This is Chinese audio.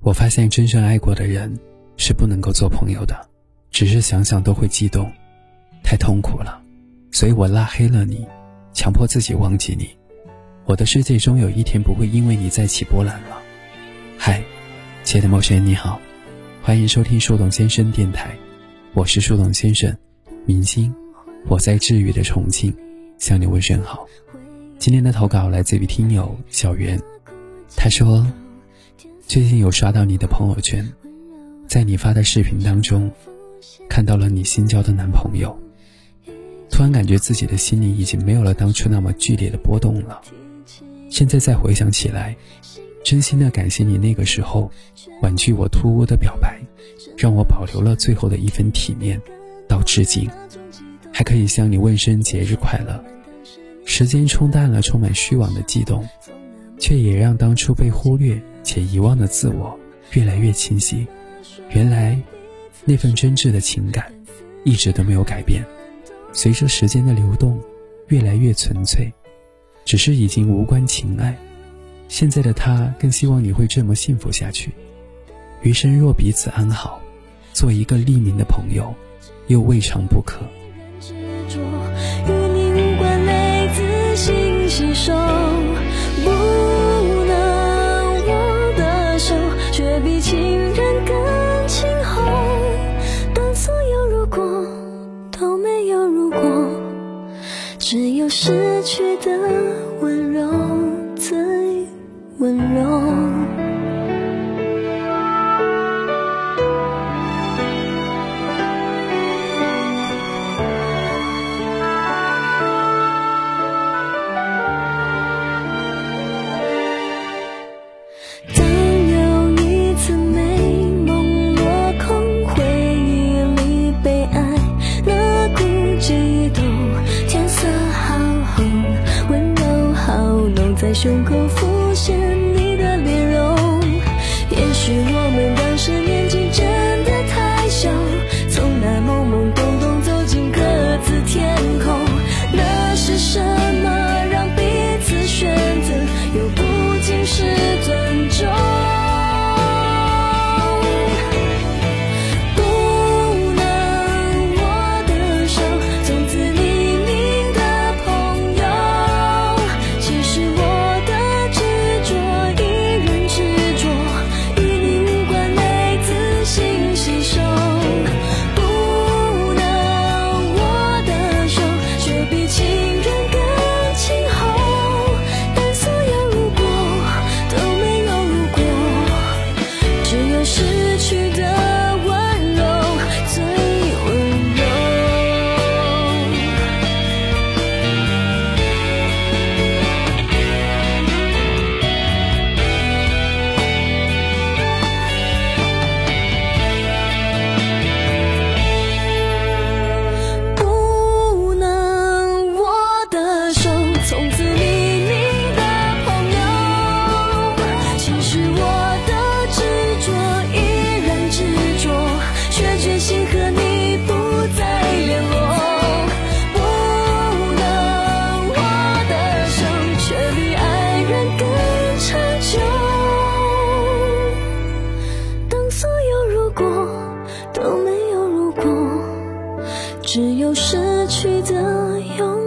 我发现真正爱过的人是不能够做朋友的，只是想想都会激动，太痛苦了，所以我拉黑了你，强迫自己忘记你。我的世界终有一天不会因为你再起波澜了。嗨，亲爱的陌生人你好，欢迎收听树洞先生电台，我是树洞先生，明星，我在治愈的重庆向你问声好。今天的投稿来自于听友小袁，他说。最近有刷到你的朋友圈，在你发的视频当中，看到了你新交的男朋友，突然感觉自己的心里已经没有了当初那么剧烈的波动了。现在再回想起来，真心的感谢你那个时候婉拒我突兀的表白，让我保留了最后的一份体面，到至今还可以向你问声节日快乐。时间冲淡了充满虚妄的悸动，却也让当初被忽略。且遗忘的自我越来越清晰，原来那份真挚的情感一直都没有改变，随着时间的流动越来越纯粹，只是已经无关情爱。现在的他更希望你会这么幸福下去，余生若彼此安好，做一个利民的朋友，又未尝不可。只有失去的温柔最温柔。在胸口浮现你的脸容。也许我们当时年纪真的太小从那懵懵懂懂走进各自天空。那是什么让彼此选择？又不仅是只有失去的勇